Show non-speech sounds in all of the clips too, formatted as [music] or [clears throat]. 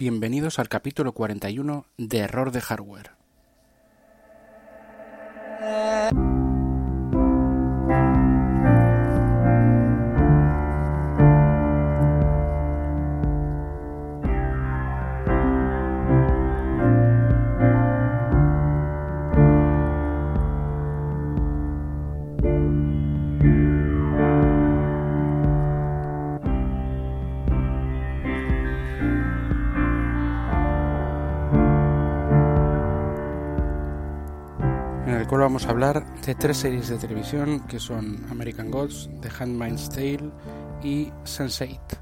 Bienvenidos al capítulo 41 de Error de Hardware. Vamos a hablar de tres series de televisión que son American Gods, The Handmaid's Tale y Sense8.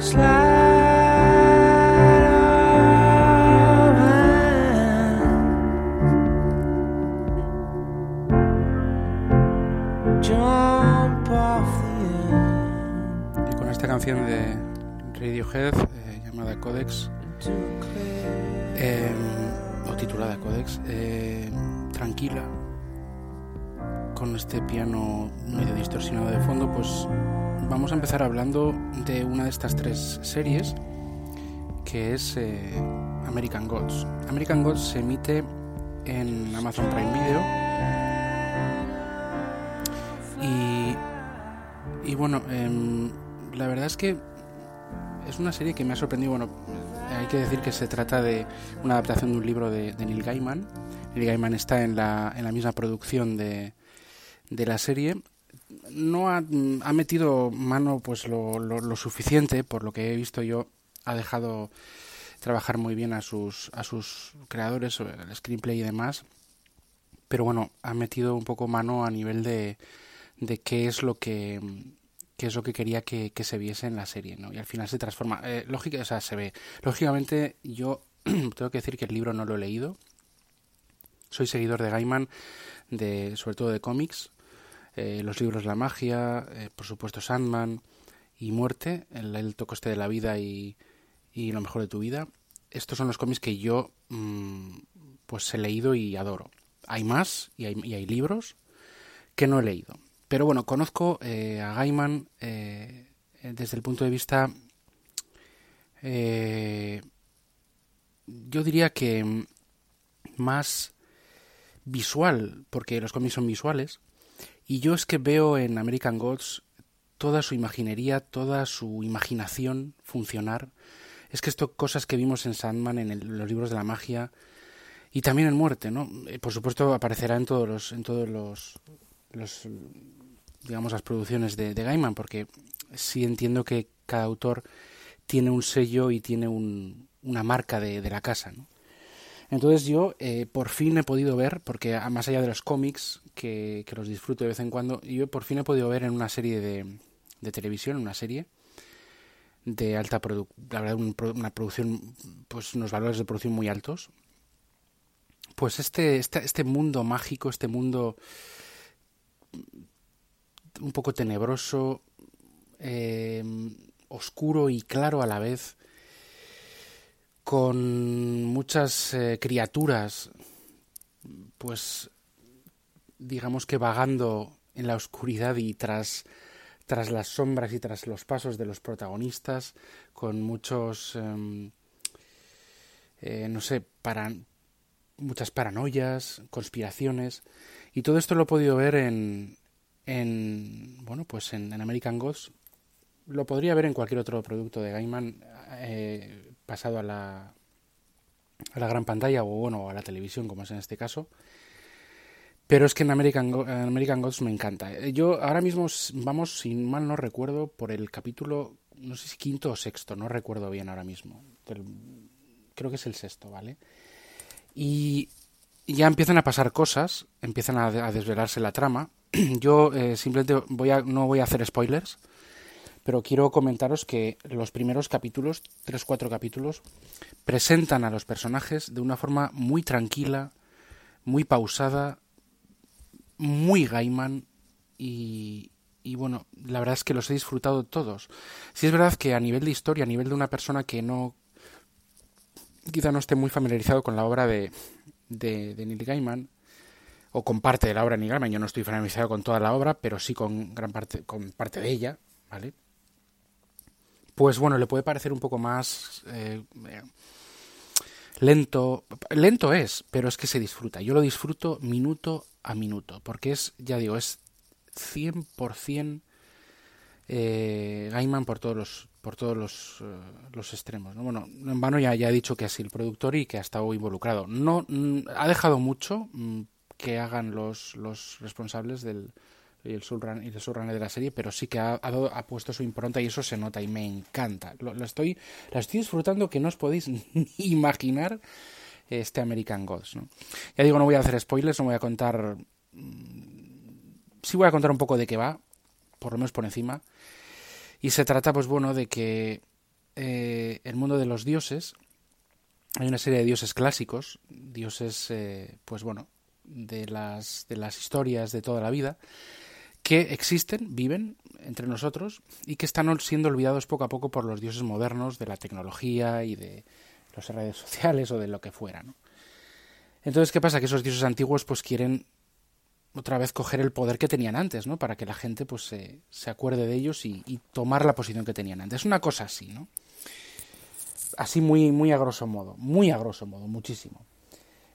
Y con esta canción de Radiohead eh, llamada Codex, eh, o titulada Codex, eh, tranquila, con este piano medio distorsionado de fondo, pues vamos a empezar hablando de una de estas tres series, que es eh, American Gods. American Gods se emite en Amazon Prime Video. Y, y bueno, em, la verdad es que es una serie que me ha sorprendido. Bueno, hay que decir que se trata de una adaptación de un libro de, de Neil Gaiman. Neil Gaiman está en la, en la misma producción de, de la serie. No ha, ha metido mano pues lo, lo, lo suficiente, por lo que he visto yo, ha dejado trabajar muy bien a sus, a sus creadores, el screenplay y demás. Pero bueno, ha metido un poco mano a nivel de, de qué es lo que es lo que quería que, que, se viese en la serie, ¿no? Y al final se transforma. Eh, lógica, o sea, se ve. Lógicamente, yo [clears throat] tengo que decir que el libro no lo he leído. Soy seguidor de Gaiman, de, sobre todo de cómics. Eh, los libros La magia, eh, por supuesto Sandman y Muerte, el, el tocoste de la vida y, y lo mejor de tu vida. Estos son los cómics que yo mmm, pues he leído y adoro. Hay más y hay, libros que no he leído. Pero bueno, conozco eh, a Gaiman desde el punto de vista, yo diría que más visual, porque los cómics son visuales, y yo es que veo en American Gods toda su imaginería, toda su imaginación funcionar. Es que esto, cosas que vimos en Sandman, en el, los libros de la magia, y también en Muerte, ¿no? Por supuesto aparecerá en todos los, en todos los, los digamos las producciones de, de, Gaiman porque sí entiendo que cada autor tiene un sello y tiene un, una marca de, de, la casa ¿no? Entonces yo eh, por fin he podido ver porque más allá de los cómics que, los disfruto de vez en cuando yo por fin he podido ver en una serie de, de televisión una serie de alta producción la verdad un, una producción pues unos valores de producción muy altos. Pues este este, este mundo mágico este mundo un poco tenebroso, eh, oscuro y claro a la vez, con muchas eh, criaturas, pues digamos que vagando en la oscuridad y tras, tras las sombras y tras los pasos de los protagonistas, con muchos, eh, eh, no sé, para, muchas paranoias, conspiraciones, y todo esto lo he podido ver en, en bueno pues en, en, American Gods. Lo podría ver en cualquier otro producto de Gaiman eh, pasado a la a la gran pantalla o bueno a la televisión como es en este caso Pero es que en American, American Gods me encanta. Eh, yo ahora mismo vamos, si mal no recuerdo, por el capítulo, no sé si quinto o sexto, no recuerdo bien ahora mismo. creo que es el sexto, ¿vale? Y ya empiezan a pasar cosas, empiezan a, desvelarse la trama. [clears throat] Yo eh, simplemente voy a, no voy a hacer spoilers, pero quiero comentaros que los primeros capítulos, tres, cuatro capítulos, presentan a los personajes de una forma muy tranquila, muy pausada, muy Gaiman y, y bueno, la verdad es que los he disfrutado todos. Si es verdad que a nivel de historia, a nivel de una persona que no quizá no esté muy familiarizado con la obra de, de, Neil Gaiman, o con parte de la obra de Neil Gaiman, yo no estoy familiarizado con toda la obra, pero sí con gran parte, con parte de ella, ¿vale? Pues bueno, le puede parecer un poco más eh, lento. Lento es, pero es que se disfruta. Yo lo disfruto minuto a minuto, porque es, ya digo, es 100% eh, Gaiman por todos los por todos los, eh, los extremos. ¿no? Bueno, en vano ya, ya ha dicho que es el productor y que ha estado involucrado. No mm, ha dejado mucho mm, que hagan los, los responsables del y el subrunner, el de la serie, pero sí que ha, ha, puesto su impronta y eso se nota y me encanta. Lo, estoy, la estoy disfrutando que no os podéis [laughs] ni imaginar este American Gods. ¿no? Ya digo, no voy a hacer spoilers, no voy a contar... Mm, sí voy a contar un poco de qué va, por lo menos por encima. Y se trata, pues bueno, de que eh, el mundo de los dioses, hay una serie de dioses clásicos, dioses, eh, pues bueno, de las, de las historias de toda la vida, que existen, viven entre nosotros y que están siendo olvidados poco a poco por los dioses modernos de la tecnología y de las redes sociales o de lo que fuera. ¿no? Entonces, ¿qué pasa? Que esos dioses antiguos pues quieren otra vez coger el poder que tenían antes, ¿no? Para que la gente pues se, acuerde de ellos y, tomar la posición que tenían antes. Una cosa así, ¿no? Así muy, muy a grosso modo, muy a grosso modo, muchísimo.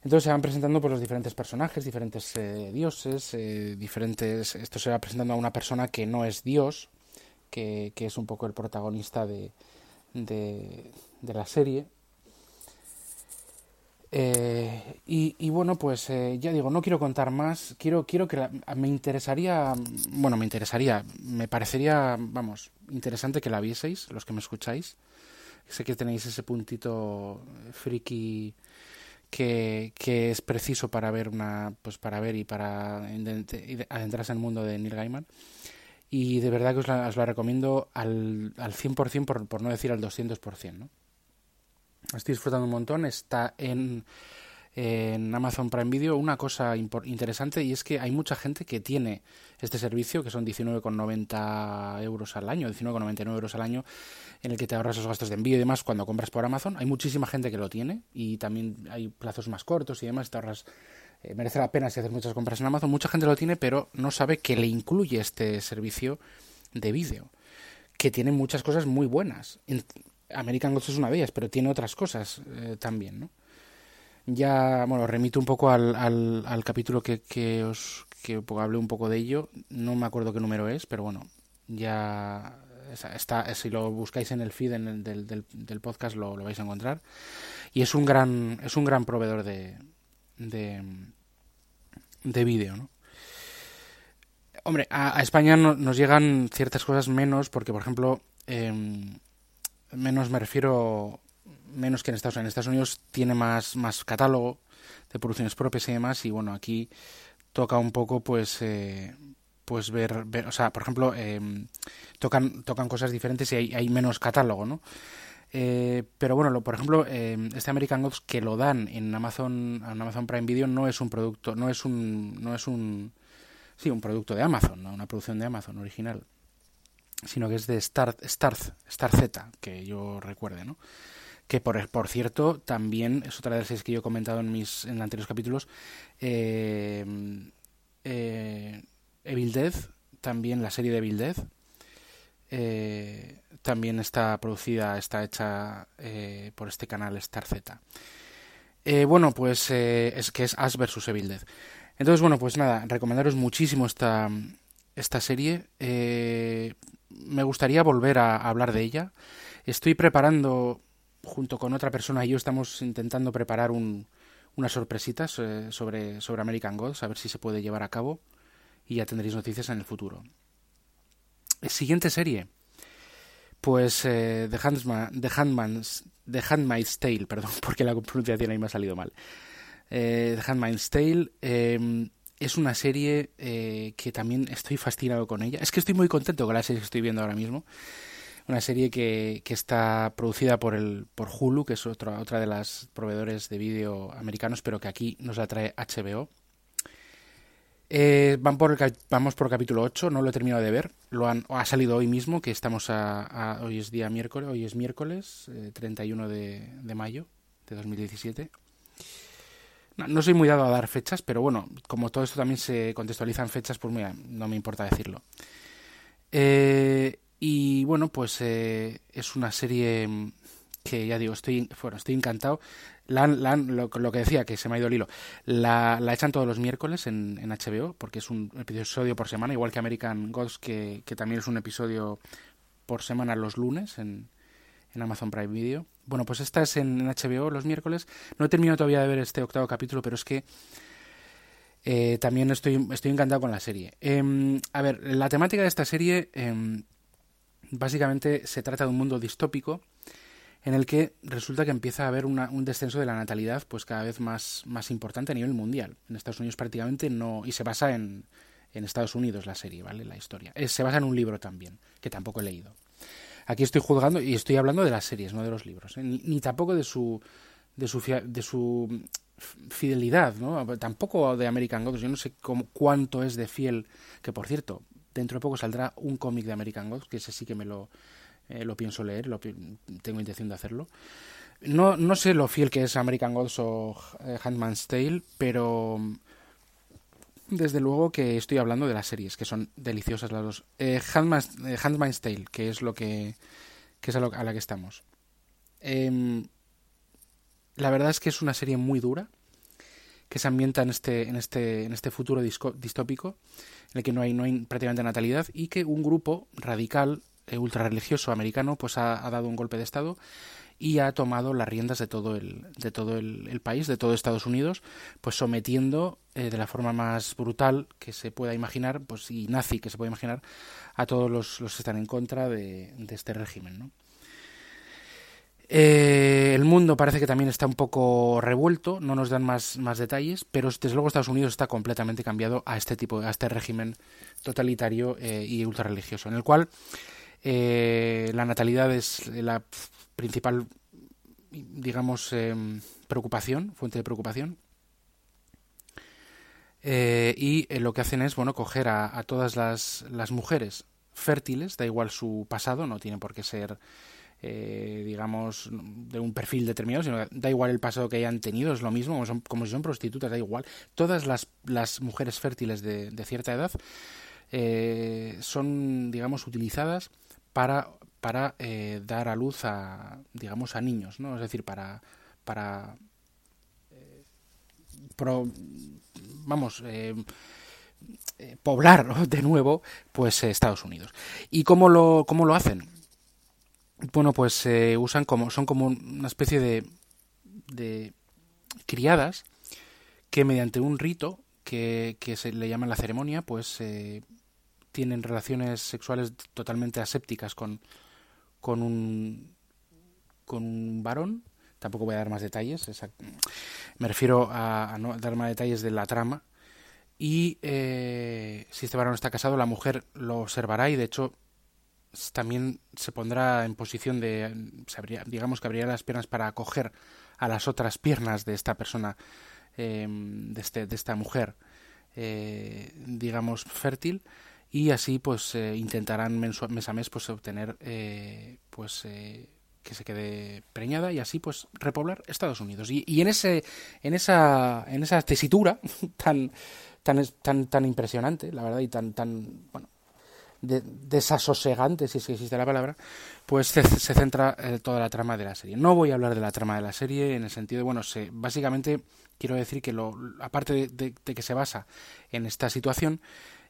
Entonces se van presentando pues, los diferentes personajes, diferentes eh, dioses, eh, diferentes... Esto se va presentando a una persona que no es dios, que, que es un poco el protagonista de, de, de la serie, eh, y, bueno, pues eh, ya digo, no quiero contar más. Quiero, quiero que me interesaría, bueno, me interesaría, me parecería, vamos, interesante que la vieseis, los que me escucháis. Sé que tenéis ese puntito friki que, es preciso para ver una, pues para ver y para adentrarse en el mundo de Neil Gaiman. Y de verdad que os la, os la recomiendo al, al 100%, por, por no decir al 200%, ¿no? Estoy disfrutando un montón. Está en, en Amazon Prime Video una cosa interesante y es que hay mucha gente que tiene este servicio, que son 19,90 euros al año, 19,99 euros al año, en el que te ahorras los gastos de envío y demás cuando compras por Amazon. Hay muchísima gente que lo tiene y también hay plazos más cortos y demás, te ahorras eh, merece la pena si haces muchas compras en Amazon. Mucha gente lo tiene, pero no sabe que le incluye este servicio de vídeo, que tiene muchas cosas muy buenas. American Gods es una de ellas, pero tiene otras cosas eh, también, ¿no? Ya, bueno, remito un poco al, al, capítulo que, que os que hablé un poco de ello. No me acuerdo qué número es, pero bueno, ya está, si lo buscáis en el feed en del, del, podcast lo, lo, vais a encontrar. Y es un gran, es un gran proveedor de, de, de vídeo, ¿no? Hombre, a, España nos llegan ciertas cosas menos porque, por ejemplo, eh, menos me refiero menos que en Estados Unidos. En Estados Unidos tiene más, más catálogo de producciones propias y demás, y bueno, aquí toca un poco pues eh, pues ver, o sea, por ejemplo, eh, tocan, tocan cosas diferentes y hay, menos catálogo, ¿no? Eh, pero bueno, lo, por ejemplo, este American Gods que lo dan en Amazon, en Amazon Prime Video no es un producto, no es un, no es un, sí, un producto de Amazon, una producción de Amazon original sino que es de Star, Star, Star Z, que yo recuerde, ¿no? Que por, por cierto, también es otra de las series que yo he comentado en mis en anteriores capítulos. Eh, eh, Evil Dead, también la serie de Evil Dead, eh, también está producida, está hecha por este canal Star Z. bueno, pues es que es Ash vs Evil Dead. Entonces, bueno, pues nada, recomendaros muchísimo esta, esta serie me gustaría volver a, hablar de ella. Estoy preparando, junto con otra persona y yo estamos intentando preparar un, unas sorpresitas eh, sobre, sobre American Gods, a ver si se puede llevar a cabo y ya tendréis noticias en el futuro. Siguiente serie. Pues eh, The, The, Handman's, The Handmaid's Tale, [laughs] perdón, porque la pronunciación ahí me ha salido mal. Eh, The Handmaid's Tale em, es una serie eh, que también estoy fascinado con ella. Es que estoy muy contento con la serie que estoy viendo ahora mismo. Una serie que, que está producida por, el, por Hulu, que es otra, otra de las proveedores de vídeo americanos, pero que aquí nos la trae HBO. Eh, van por vamos por capítulo 8, no lo he terminado de ver. Lo han, ha salido hoy mismo, que estamos a, hoy es día miércoles, hoy es miércoles 31 eh, de, mayo de 2017. No, no, soy muy dado a dar fechas, pero bueno, como todo esto también se contextualiza en fechas, pues mira, no me importa decirlo. Eh, y bueno, pues es una serie que ya digo, estoy, bueno, estoy encantado. Lo, que decía, que se me ha ido el hilo, la, la echan todos los miércoles en, en, HBO, porque es un episodio por semana, igual que American Gods, que, que también es un episodio por semana los lunes en, en Amazon Prime Video. Bueno, pues esta es en, HBO los miércoles. No he terminado todavía de ver este octavo capítulo, pero es que eh, también estoy, estoy encantado con la serie. Em, a ver, la temática de esta serie em, básicamente se trata de un mundo distópico en el que resulta que empieza a haber un descenso de la natalidad pues cada vez más, más importante a nivel mundial. En Estados Unidos prácticamente no, y se basa en, en Estados Unidos la serie, ¿vale? La historia. se basa en un libro también, que tampoco he leído. Aquí estoy juzgando y estoy hablando de las series, no de los libros, ¿eh? ni, tampoco de su, de su, de su fidelidad, ¿no? Tampoco de American Gods. Yo no sé cuánto es de fiel, que por cierto, dentro de poco saldrá un cómic de American Gods, que ese sí que me lo, eh, lo pienso leer, lo, tengo intención de hacerlo. No, no sé lo fiel que es American Gods o eh, Handman's Tale, pero desde luego que estoy hablando de las series, que son deliciosas las dos. Eh, Handman's, Tale, que es lo que, que es a, la que estamos. Em, la verdad es que es una serie muy dura, que se ambienta en este, en este, en este futuro distópico, en el que no hay, no hay prácticamente natalidad, y que un grupo radical eh, ultrarreligioso americano pues ha, dado un golpe de estado y ha tomado las riendas de todo el, de todo el, país, de todo Estados Unidos, pues sometiendo eh, de la forma más brutal que se pueda imaginar, pues y nazi que se pueda imaginar, a todos los, los que están en contra de, este régimen. ¿no? Eh, el mundo parece que también está un poco revuelto, no nos dan más, más detalles, pero desde luego Estados Unidos está completamente cambiado a este tipo, a este régimen totalitario y ultrarreligioso, en el cual eh, la natalidad es la principal, digamos, em, preocupación, fuente de preocupación. Eh, y eh, lo que hacen es, bueno, coger a, todas las, las, mujeres fértiles, da igual su pasado, no tiene por qué ser, digamos, de un perfil determinado, sino da igual el pasado que hayan tenido, es lo mismo, como, son, como si son prostitutas, da igual. Todas las, las mujeres fértiles de, de cierta edad son, digamos, utilizadas para, para eh, dar a luz a, digamos, a niños, ¿no? Es decir, para, para eh, vamos, eh, poblar [laughs] de nuevo, pues Estados Unidos. ¿Y cómo lo, cómo lo hacen? Bueno, pues usan como, son como una especie de, de criadas que mediante un rito que, que se le llama la ceremonia, pues tienen relaciones sexuales totalmente asépticas con, con un con un varón. Tampoco voy a dar más detalles me refiero a, no dar más detalles de la trama. Y eh, si este varón está casado la mujer lo observará y de hecho también se pondrá en posición de digamos que abriría las piernas para acoger a las otras piernas de esta persona eh, de, este, de esta mujer eh, digamos fértil. Y así pues eh, intentarán mes a mes pues obtener eh, pues eh, que se quede preñada y así pues repoblar Estados Unidos. Y, y en ese en esa en esa tesitura [laughs] tan tan tan tan impresionante la verdad y tan tan bueno desasosegante si es que existe la palabra pues se, centra toda la trama de la serie no voy a hablar de la trama de la serie en el sentido de bueno se, básicamente quiero decir que lo aparte de que se basa en esta situación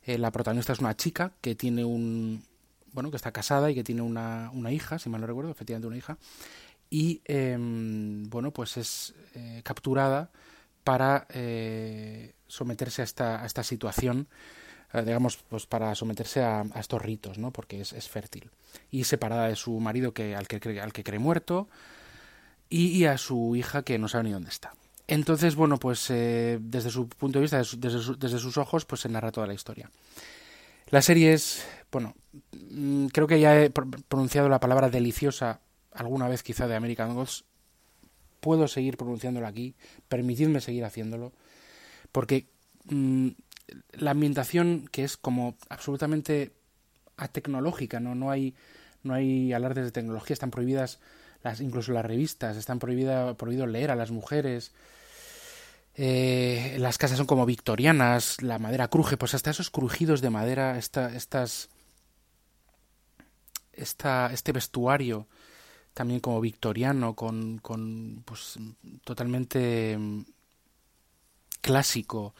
eh, la protagonista es una chica que tiene un. Bueno, que está casada y que tiene una, una hija, si mal no recuerdo, efectivamente una hija. Y, em, bueno, pues es eh, capturada para someterse a esta, a esta situación digamos, pues para someterse a, estos ritos, ¿no? Porque es, es, fértil. Y separada de su marido que, al, que cree, al que cree muerto y, a su hija que no sabe ni dónde está. Entonces, bueno, pues desde su punto de vista, desde, desde, sus ojos, pues se narra toda la historia. La serie es, bueno, mm, creo que ya he pronunciado la palabra deliciosa alguna vez quizá de American Gods. Puedo seguir pronunciándola aquí, permitidme seguir haciéndolo, porque mm, la ambientación que es como absolutamente atecnológica, ¿no? No hay, no hay alardes de tecnología, están prohibidas las, incluso las revistas, están prohibida, prohibido leer a las mujeres. Eh, las casas son como victorianas, la madera cruje, pues hasta esos crujidos de madera, esta, estas, esta, este vestuario también como victoriano, con, con pues totalmente mm, clásico,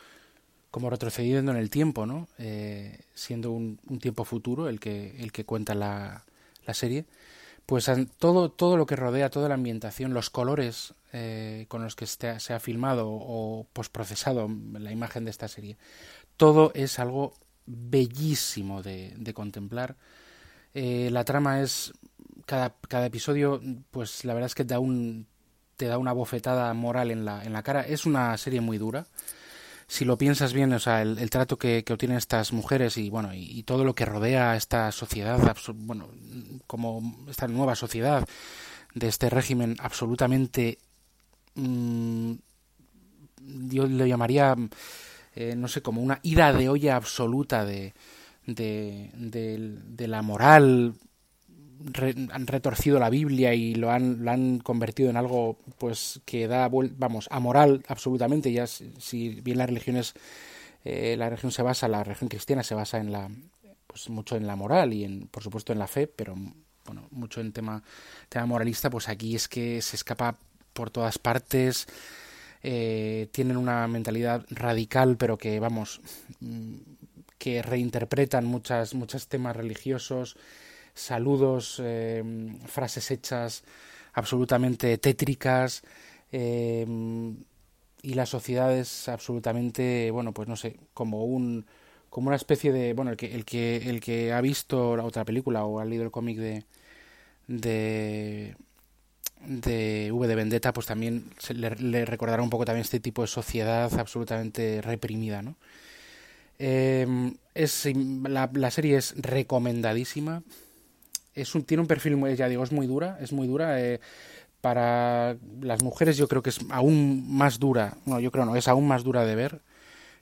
como retrocediendo en el tiempo, ¿no? Eh, siendo un, tiempo futuro el que, el que cuenta la, la serie, pues todo, todo lo que rodea, toda la ambientación, los colores eh, con los que ha, se ha filmado o posprocesado la imagen de esta serie, todo es algo bellísimo de, de contemplar. Eh, la trama es cada, cada episodio, pues la verdad es que da un, te da una bofetada moral en la, en la cara. Es una serie muy dura si lo piensas bien, o sea, el, trato que, obtienen estas mujeres y bueno, y, todo lo que rodea a esta sociedad, bueno, como esta nueva sociedad de este régimen absolutamente, mm, yo lo llamaría, eh, no sé, como una ida de olla absoluta de, de, de la moral han retorcido la Biblia y lo han, lo han convertido en algo pues que da vamos amoral absolutamente. Ya si bien la religión es eh, la religión se basa la religión cristiana se basa en la pues mucho en la moral y en por supuesto en la fe pero bueno mucho en tema tema moralista pues aquí es que se escapa por todas partes eh, tienen una mentalidad radical pero que vamos mm, que reinterpretan muchas muchos temas religiosos saludos, eh, frases hechas absolutamente tétricas eh, y la sociedad es absolutamente, bueno, pues no sé, como un como una especie de, bueno, el que el que el que ha visto la otra película o ha leído el cómic de de de V de Vendetta, pues también le, recordará un poco también este tipo de sociedad absolutamente reprimida, ¿no? Eh, es, la, la, serie es recomendadísima es un, tiene un perfil, muy, ya digo, es muy dura, es muy dura. Eh, para las mujeres yo creo que es aún más dura, no, yo creo no, es aún más dura de ver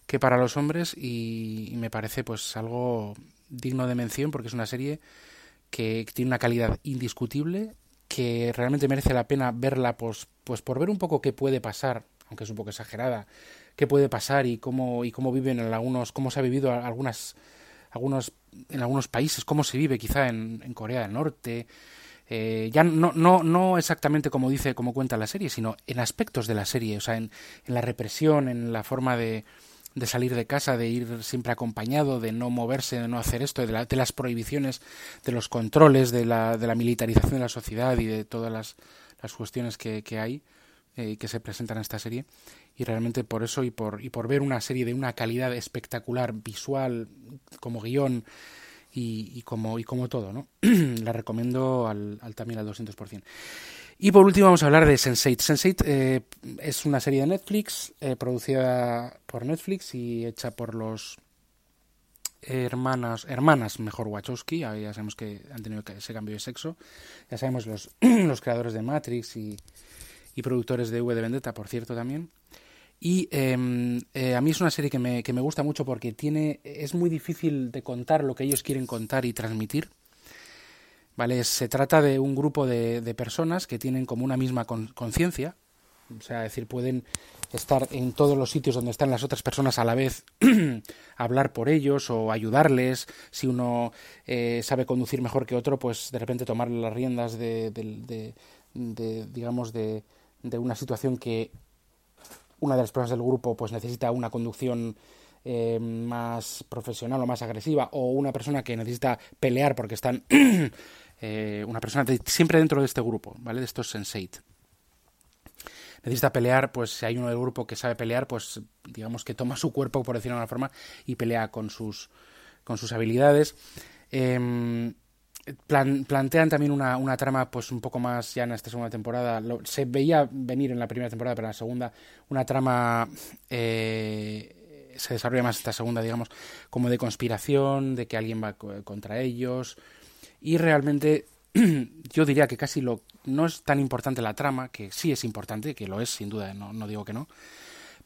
que para los hombres y, me parece pues algo digno de mención porque es una serie que tiene una calidad indiscutible, que realmente merece la pena verla pues, pues por ver un poco qué puede pasar, aunque es un poco exagerada, qué puede pasar y cómo, y cómo viven en algunos, cómo se ha vivido algunas algunos, en algunos países, cómo se vive quizá en, en Corea del Norte, eh, ya no, no, no exactamente como dice, como cuenta la serie, sino en aspectos de la serie, o sea, en, en la represión, en la forma de, de salir de casa, de ir siempre acompañado, de no moverse, de no hacer esto, de, de las prohibiciones, de los controles, de la, de la militarización de la sociedad y de todas las, las cuestiones que, que hay eh, que se presentan en esta serie y realmente por eso y por, y por ver una serie de una calidad espectacular visual como guion y, como, y como todo, ¿no? [clears throat] la recomiendo al, al, también al 200%. Y por último vamos a hablar de Sense8. Sense8 eh, es una serie de Netflix eh, producida por Netflix y hecha por los hermanas, hermanas mejor Wachowski, ya sabemos que han tenido ese cambio de sexo, ya sabemos los, [clears throat] los creadores de Matrix y, y productores de V de Vendetta, por cierto, también. Y em, eh, a mí es una serie que me, que me gusta mucho porque tiene, es muy difícil de contar lo que ellos quieren contar y transmitir. ¿Vale? Se trata de un grupo de, de personas que tienen como una misma conciencia, o sea, decir, pueden estar en todos los sitios donde están las otras personas a la vez, [clears throat] hablar por ellos o ayudarles. Si uno eh, sabe conducir mejor que otro, pues de repente tomar las riendas de, de, de digamos, de, de una situación que una de las personas del grupo pues necesita una conducción eh, más profesional o más agresiva o una persona que necesita pelear porque están [clears throat] eh, una persona siempre dentro de este grupo, ¿vale? De estos sensei. necesita pelear, pues si hay uno del grupo que sabe pelear, pues digamos que toma su cuerpo, por decirlo de alguna forma, y pelea con sus, con sus habilidades. Em, plantean también una, una, trama pues un poco más ya en esta segunda temporada. se veía venir en la primera temporada, pero en la segunda una trama eh, se desarrolla más esta segunda, digamos, como de conspiración, de que alguien va contra ellos. Y realmente [clears throat] yo diría que casi lo no es tan importante la trama, que sí es importante, que lo es sin duda, no, no digo que no,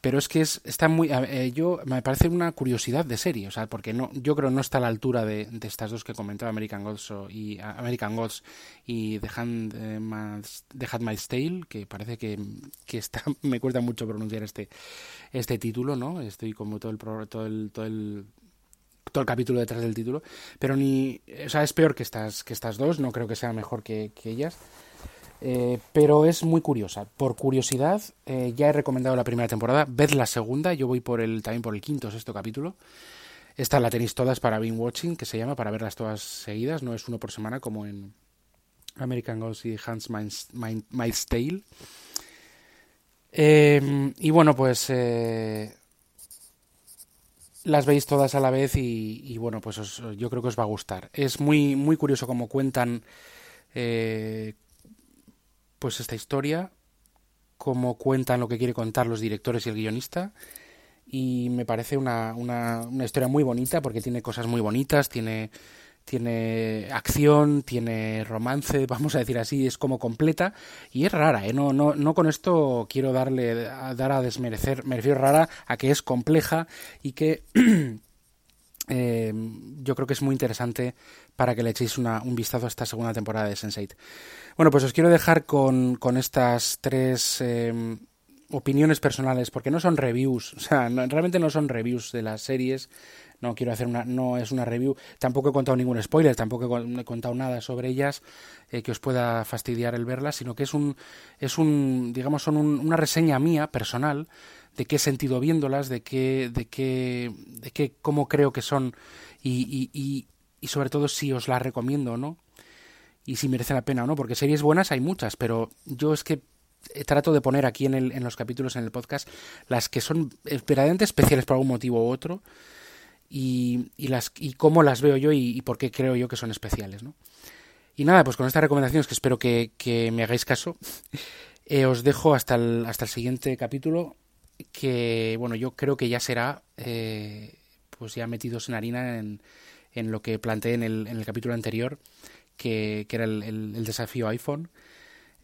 pero es que es, está muy eh, yo me parece una curiosidad de serie o sea porque no yo creo no está a la altura de, de estas dos que comentaba American Gods y American Gods y The Hand eh, The Handmaid's Tale que parece que, que está [laughs] me cuesta mucho pronunciar este este título no estoy como todo el todo el todo el todo el capítulo detrás del título pero ni o sea es peor que estas que estas dos no creo que sea mejor que ellas eh, pero es muy curiosa. Por curiosidad, eh, ya he recomendado la primera temporada. Ved la segunda. Yo voy por el también por el quinto o sexto capítulo. Esta la tenéis todas para Being Watching, que se llama, para verlas todas seguidas. No es uno por semana como en American Gods y Hans Mind's Tale. Eh, y bueno, pues las veis todas a la vez y, bueno, pues yo creo que os va a gustar. Es muy, muy curioso cómo cuentan pues esta historia, cómo cuentan lo que quiere contar los directores y el guionista. Y me parece una, una, una historia muy bonita porque tiene cosas muy bonitas, tiene, tiene acción, tiene romance, [laughs] vamos a decir así, es como completa y es rara, ¿eh? no, no, no con esto quiero darle a, dar a desmerecer, me refiero rara a que es compleja y que [clears throat] eh, yo creo que es muy interesante para que le echéis un vistazo a esta segunda temporada de Sense8. Bueno, pues os quiero dejar con, con estas tres em, opiniones personales, porque no son reviews, [laughs] o sea, realmente no son reviews de las series. No quiero hacer una, no es una review. Tampoco he contado ningún spoiler, tampoco he contado nada sobre ellas eh, que os pueda fastidiar el verlas, sino que es un, es un, digamos, son una reseña mía personal de qué sentido viéndolas, de qué, de qué, de qué, cómo creo que son y, y, y sobre todo si os las recomiendo o no y si merece la pena o no, porque series buenas hay muchas, pero yo es que trato de poner aquí en, el, en los capítulos en el podcast las que son verdaderamente especiales por algún motivo u otro y, y, las, y cómo las veo yo y, por qué creo yo que son especiales. ¿no? Y nada, pues con estas recomendaciones que espero que, que me hagáis caso, [laughs] eh, os dejo hasta el, hasta el siguiente capítulo que, bueno, yo creo que ya será, eh, pues ya metidos en harina en, en lo que planteé en el, en el capítulo anterior que, era el, desafío iPhone.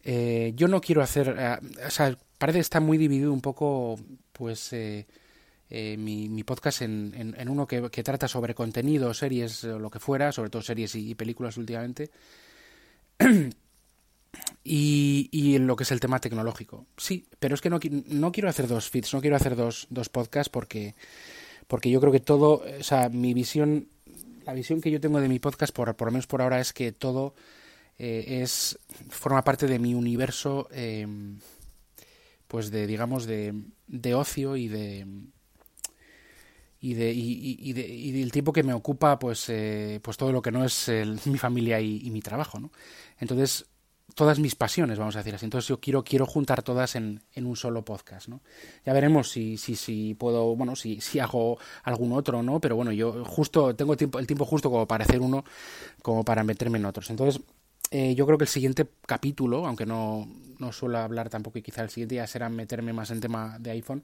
Eh, yo no quiero hacer, eh, o sea, parece que está muy dividido un poco, pues, eh, mi, podcast en, en, uno que, trata sobre contenido, series o lo que fuera, sobre todo series y, películas últimamente, [clears throat] y, y, en lo que es el tema tecnológico. Sí, pero es que no, no quiero hacer dos feeds, no quiero hacer dos, dos podcasts porque, porque yo creo que todo, o sea, mi visión la visión que yo tengo de mi podcast, por, por lo menos por ahora, es que todo eh, es forma parte de mi universo, em, pues de, digamos, de, de ocio y de y de, y, y, de, y del tiempo que me ocupa pues eh, pues todo lo que no es [laughs] mi familia y, mi trabajo ¿no? entonces todas mis pasiones, vamos a decir así. Entonces yo quiero, quiero juntar todas en, en un solo podcast, ¿no? Ya veremos si, si, si puedo, bueno, si, si hago algún otro, ¿no? Pero bueno, yo justo tengo tiempo, el tiempo justo como para hacer uno, como para meterme en otros. Entonces, eh, yo creo que el siguiente capítulo, aunque no, no suelo hablar tampoco y quizá el siguiente ya será meterme más en tema de iPhone,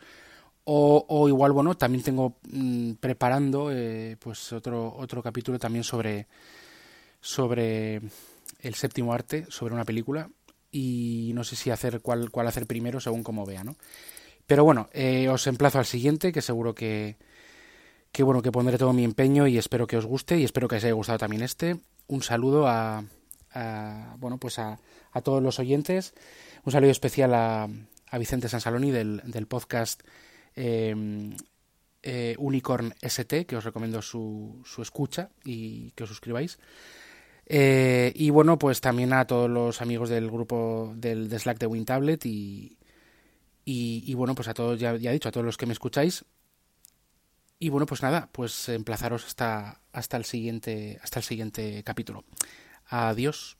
o, o igual, bueno, también tengo mm, preparando eh, pues otro, otro capítulo también sobre sobre el séptimo arte sobre una película y no sé si hacer cuál, cuál hacer primero según como vea, ¿no? Pero bueno, eh, os emplazo al siguiente, que seguro que, que bueno, que pondré todo mi empeño y espero que os guste y espero que os haya gustado también este. Un saludo a, bueno, pues a, a, todos los oyentes. Un saludo especial a, a Vicente Sansaloni del, del podcast eh, eh, Unicorn ST, que os recomiendo su, su escucha y que os suscribáis. Eh, y bueno, pues también a todos los amigos del grupo del de Slack de WinTablet y, y, bueno, pues a todos, ya, ya he dicho, a todos los que me escucháis. Y bueno, pues nada, pues emplazaros hasta, hasta, el, siguiente, hasta el siguiente capítulo. Adiós.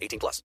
18 plus.